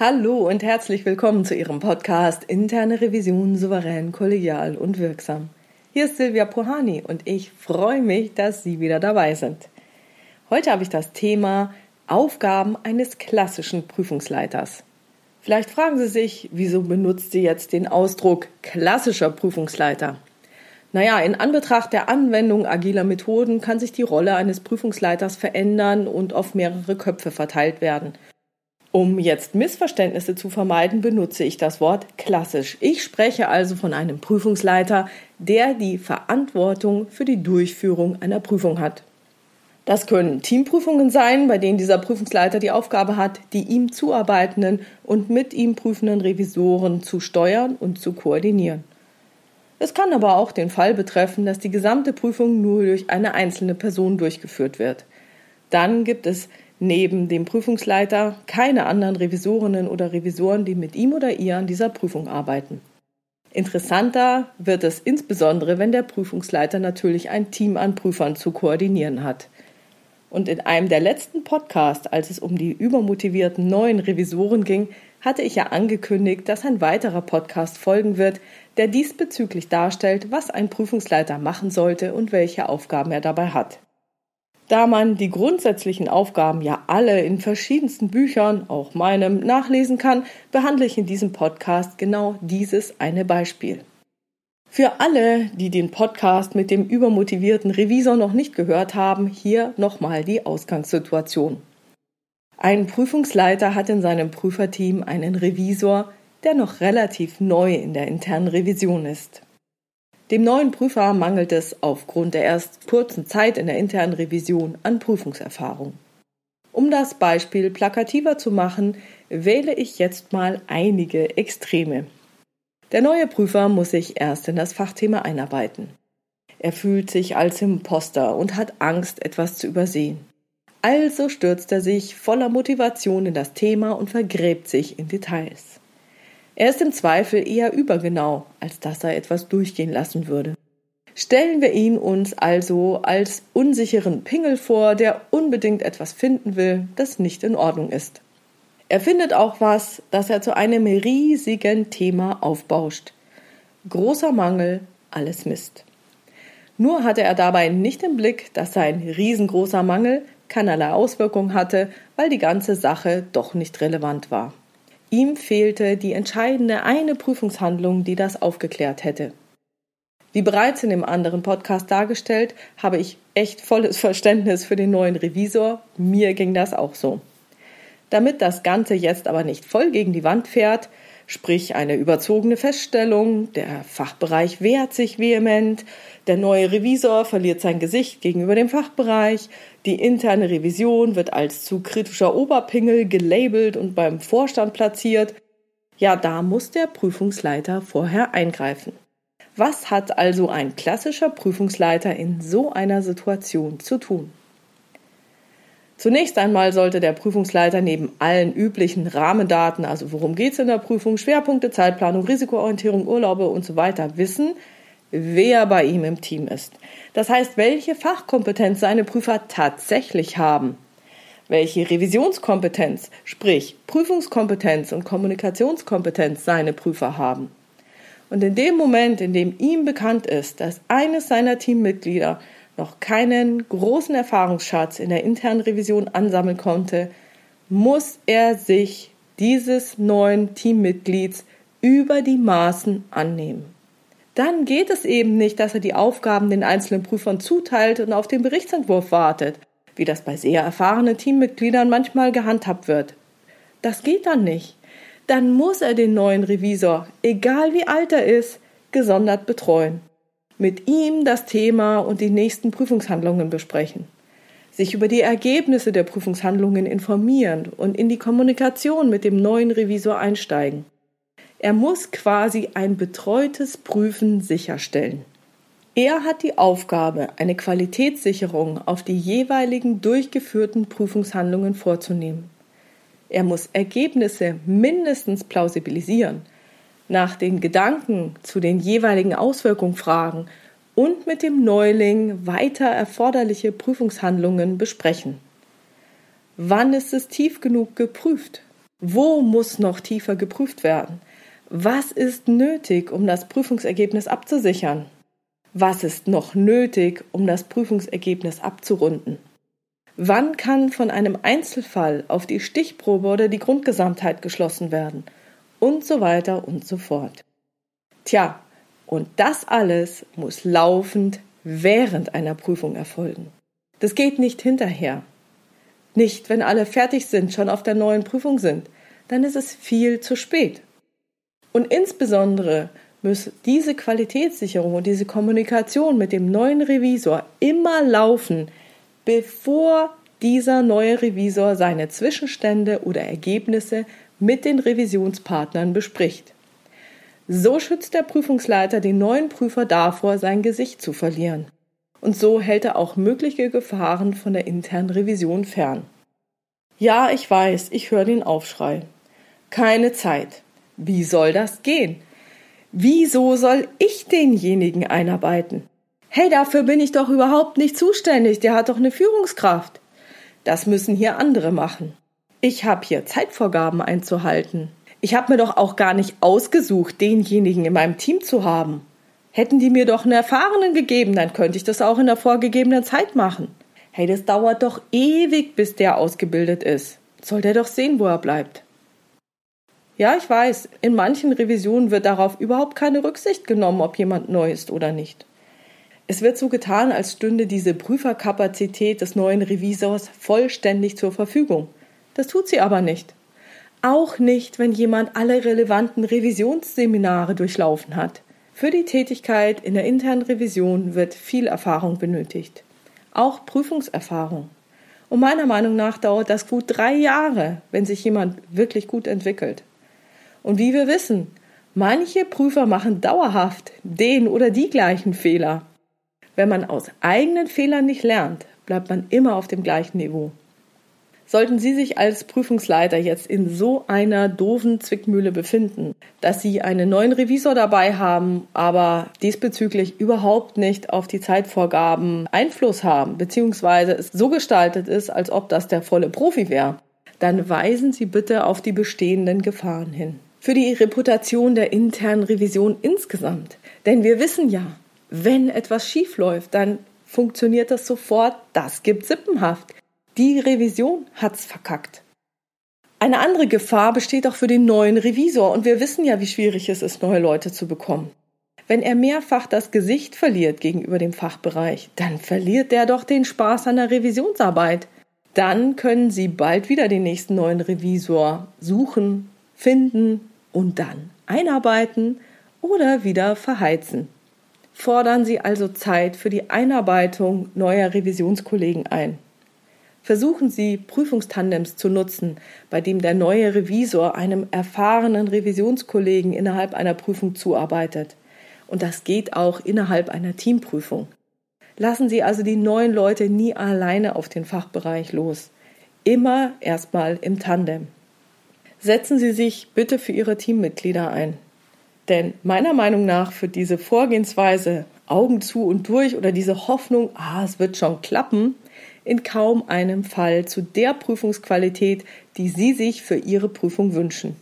Hallo und herzlich willkommen zu Ihrem Podcast Interne Revision souverän, kollegial und wirksam. Hier ist Silvia Pohani und ich freue mich, dass Sie wieder dabei sind. Heute habe ich das Thema Aufgaben eines klassischen Prüfungsleiters. Vielleicht fragen Sie sich, wieso benutzt sie jetzt den Ausdruck klassischer Prüfungsleiter? Naja, in Anbetracht der Anwendung agiler Methoden kann sich die Rolle eines Prüfungsleiters verändern und auf mehrere Köpfe verteilt werden – um jetzt Missverständnisse zu vermeiden, benutze ich das Wort klassisch. Ich spreche also von einem Prüfungsleiter, der die Verantwortung für die Durchführung einer Prüfung hat. Das können Teamprüfungen sein, bei denen dieser Prüfungsleiter die Aufgabe hat, die ihm zuarbeitenden und mit ihm prüfenden Revisoren zu steuern und zu koordinieren. Es kann aber auch den Fall betreffen, dass die gesamte Prüfung nur durch eine einzelne Person durchgeführt wird. Dann gibt es neben dem Prüfungsleiter keine anderen Revisorinnen oder Revisoren, die mit ihm oder ihr an dieser Prüfung arbeiten. Interessanter wird es insbesondere, wenn der Prüfungsleiter natürlich ein Team an Prüfern zu koordinieren hat. Und in einem der letzten Podcasts, als es um die übermotivierten neuen Revisoren ging, hatte ich ja angekündigt, dass ein weiterer Podcast folgen wird, der diesbezüglich darstellt, was ein Prüfungsleiter machen sollte und welche Aufgaben er dabei hat. Da man die grundsätzlichen Aufgaben ja alle in verschiedensten Büchern, auch meinem, nachlesen kann, behandle ich in diesem Podcast genau dieses eine Beispiel. Für alle, die den Podcast mit dem übermotivierten Revisor noch nicht gehört haben, hier nochmal die Ausgangssituation. Ein Prüfungsleiter hat in seinem Prüferteam einen Revisor, der noch relativ neu in der internen Revision ist. Dem neuen Prüfer mangelt es aufgrund der erst kurzen Zeit in der internen Revision an Prüfungserfahrung. Um das Beispiel plakativer zu machen, wähle ich jetzt mal einige Extreme. Der neue Prüfer muss sich erst in das Fachthema einarbeiten. Er fühlt sich als Imposter und hat Angst, etwas zu übersehen. Also stürzt er sich voller Motivation in das Thema und vergräbt sich in Details. Er ist im Zweifel eher übergenau, als dass er etwas durchgehen lassen würde. Stellen wir ihn uns also als unsicheren Pingel vor, der unbedingt etwas finden will, das nicht in Ordnung ist. Er findet auch was, das er zu einem riesigen Thema aufbauscht. Großer Mangel, alles Mist. Nur hatte er dabei nicht im Blick, dass sein riesengroßer Mangel keinerlei Auswirkung hatte, weil die ganze Sache doch nicht relevant war. Ihm fehlte die entscheidende eine Prüfungshandlung, die das aufgeklärt hätte. Wie bereits in dem anderen Podcast dargestellt, habe ich echt volles Verständnis für den neuen Revisor. Mir ging das auch so. Damit das Ganze jetzt aber nicht voll gegen die Wand fährt, sprich eine überzogene Feststellung, der Fachbereich wehrt sich vehement, der neue Revisor verliert sein Gesicht gegenüber dem Fachbereich, die interne Revision wird als zu kritischer Oberpingel gelabelt und beim Vorstand platziert. Ja, da muss der Prüfungsleiter vorher eingreifen. Was hat also ein klassischer Prüfungsleiter in so einer Situation zu tun? Zunächst einmal sollte der Prüfungsleiter neben allen üblichen Rahmendaten, also worum geht es in der Prüfung, Schwerpunkte, Zeitplanung, Risikoorientierung, Urlaube und so weiter, wissen, wer bei ihm im Team ist. Das heißt, welche Fachkompetenz seine Prüfer tatsächlich haben. Welche Revisionskompetenz, sprich Prüfungskompetenz und Kommunikationskompetenz seine Prüfer haben. Und in dem Moment, in dem ihm bekannt ist, dass eines seiner Teammitglieder noch keinen großen Erfahrungsschatz in der internen Revision ansammeln konnte, muss er sich dieses neuen Teammitglieds über die Maßen annehmen. Dann geht es eben nicht, dass er die Aufgaben den einzelnen Prüfern zuteilt und auf den Berichtsentwurf wartet, wie das bei sehr erfahrenen Teammitgliedern manchmal gehandhabt wird. Das geht dann nicht. Dann muss er den neuen Revisor, egal wie alt er ist, gesondert betreuen mit ihm das Thema und die nächsten Prüfungshandlungen besprechen, sich über die Ergebnisse der Prüfungshandlungen informieren und in die Kommunikation mit dem neuen Revisor einsteigen. Er muss quasi ein betreutes Prüfen sicherstellen. Er hat die Aufgabe, eine Qualitätssicherung auf die jeweiligen durchgeführten Prüfungshandlungen vorzunehmen. Er muss Ergebnisse mindestens plausibilisieren, nach den Gedanken zu den jeweiligen Auswirkungen fragen und mit dem Neuling weiter erforderliche Prüfungshandlungen besprechen. Wann ist es tief genug geprüft? Wo muss noch tiefer geprüft werden? Was ist nötig, um das Prüfungsergebnis abzusichern? Was ist noch nötig, um das Prüfungsergebnis abzurunden? Wann kann von einem Einzelfall auf die Stichprobe oder die Grundgesamtheit geschlossen werden? Und so weiter und so fort. Tja, und das alles muss laufend während einer Prüfung erfolgen. Das geht nicht hinterher. Nicht, wenn alle fertig sind, schon auf der neuen Prüfung sind. Dann ist es viel zu spät. Und insbesondere muss diese Qualitätssicherung und diese Kommunikation mit dem neuen Revisor immer laufen, bevor dieser neue Revisor seine Zwischenstände oder Ergebnisse mit den Revisionspartnern bespricht. So schützt der Prüfungsleiter den neuen Prüfer davor, sein Gesicht zu verlieren. Und so hält er auch mögliche Gefahren von der internen Revision fern. Ja, ich weiß, ich höre den Aufschrei. Keine Zeit. Wie soll das gehen? Wieso soll ich denjenigen einarbeiten? Hey, dafür bin ich doch überhaupt nicht zuständig, der hat doch eine Führungskraft. Das müssen hier andere machen. Ich habe hier Zeitvorgaben einzuhalten. Ich habe mir doch auch gar nicht ausgesucht, denjenigen in meinem Team zu haben. Hätten die mir doch einen Erfahrenen gegeben, dann könnte ich das auch in der vorgegebenen Zeit machen. Hey, das dauert doch ewig, bis der ausgebildet ist. Soll der doch sehen, wo er bleibt. Ja, ich weiß, in manchen Revisionen wird darauf überhaupt keine Rücksicht genommen, ob jemand neu ist oder nicht. Es wird so getan, als stünde diese Prüferkapazität des neuen Revisors vollständig zur Verfügung. Das tut sie aber nicht. Auch nicht, wenn jemand alle relevanten Revisionsseminare durchlaufen hat. Für die Tätigkeit in der internen Revision wird viel Erfahrung benötigt. Auch Prüfungserfahrung. Und meiner Meinung nach dauert das gut drei Jahre, wenn sich jemand wirklich gut entwickelt. Und wie wir wissen, manche Prüfer machen dauerhaft den oder die gleichen Fehler. Wenn man aus eigenen Fehlern nicht lernt, bleibt man immer auf dem gleichen Niveau. Sollten Sie sich als Prüfungsleiter jetzt in so einer doofen Zwickmühle befinden, dass Sie einen neuen Revisor dabei haben, aber diesbezüglich überhaupt nicht auf die Zeitvorgaben Einfluss haben, beziehungsweise es so gestaltet ist, als ob das der volle Profi wäre, dann weisen Sie bitte auf die bestehenden Gefahren hin für die Reputation der internen Revision insgesamt. Denn wir wissen ja, wenn etwas schief läuft, dann funktioniert das sofort, das gibt Sippenhaft. Die Revision hat's verkackt. Eine andere Gefahr besteht auch für den neuen Revisor und wir wissen ja, wie schwierig es ist, neue Leute zu bekommen. Wenn er mehrfach das Gesicht verliert gegenüber dem Fachbereich, dann verliert er doch den Spaß an der Revisionsarbeit. Dann können Sie bald wieder den nächsten neuen Revisor suchen, finden und dann einarbeiten oder wieder verheizen. Fordern Sie also Zeit für die Einarbeitung neuer Revisionskollegen ein. Versuchen Sie, Prüfungstandems zu nutzen, bei dem der neue Revisor einem erfahrenen Revisionskollegen innerhalb einer Prüfung zuarbeitet. Und das geht auch innerhalb einer Teamprüfung. Lassen Sie also die neuen Leute nie alleine auf den Fachbereich los. Immer erstmal im Tandem. Setzen Sie sich bitte für Ihre Teammitglieder ein. Denn meiner Meinung nach für diese Vorgehensweise Augen zu und durch oder diese Hoffnung, ah, es wird schon klappen, in kaum einem Fall zu der Prüfungsqualität, die Sie sich für Ihre Prüfung wünschen.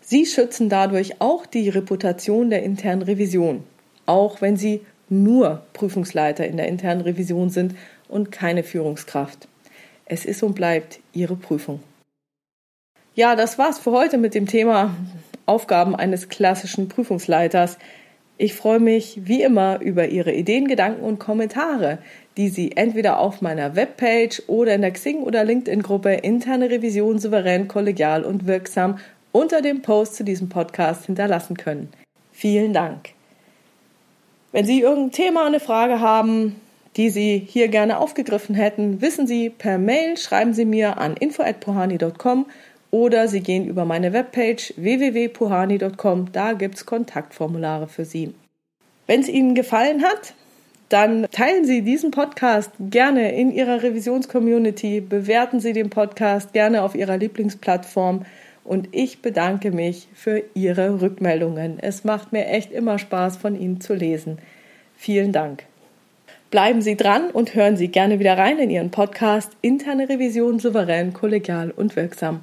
Sie schützen dadurch auch die Reputation der internen Revision, auch wenn Sie nur Prüfungsleiter in der internen Revision sind und keine Führungskraft. Es ist und bleibt Ihre Prüfung. Ja, das war's für heute mit dem Thema Aufgaben eines klassischen Prüfungsleiters. Ich freue mich wie immer über Ihre Ideen, Gedanken und Kommentare, die Sie entweder auf meiner Webpage oder in der Xing- oder LinkedIn-Gruppe Interne Revision souverän, kollegial und wirksam unter dem Post zu diesem Podcast hinterlassen können. Vielen Dank. Wenn Sie irgendein Thema, eine Frage haben, die Sie hier gerne aufgegriffen hätten, wissen Sie per Mail, schreiben Sie mir an info@pohani.com oder Sie gehen über meine Webpage www.puhani.com, da gibt es Kontaktformulare für Sie. Wenn es Ihnen gefallen hat, dann teilen Sie diesen Podcast gerne in Ihrer Revisionscommunity, bewerten Sie den Podcast gerne auf Ihrer Lieblingsplattform und ich bedanke mich für Ihre Rückmeldungen. Es macht mir echt immer Spaß, von Ihnen zu lesen. Vielen Dank. Bleiben Sie dran und hören Sie gerne wieder rein in Ihren Podcast Interne Revision souverän, kollegial und wirksam.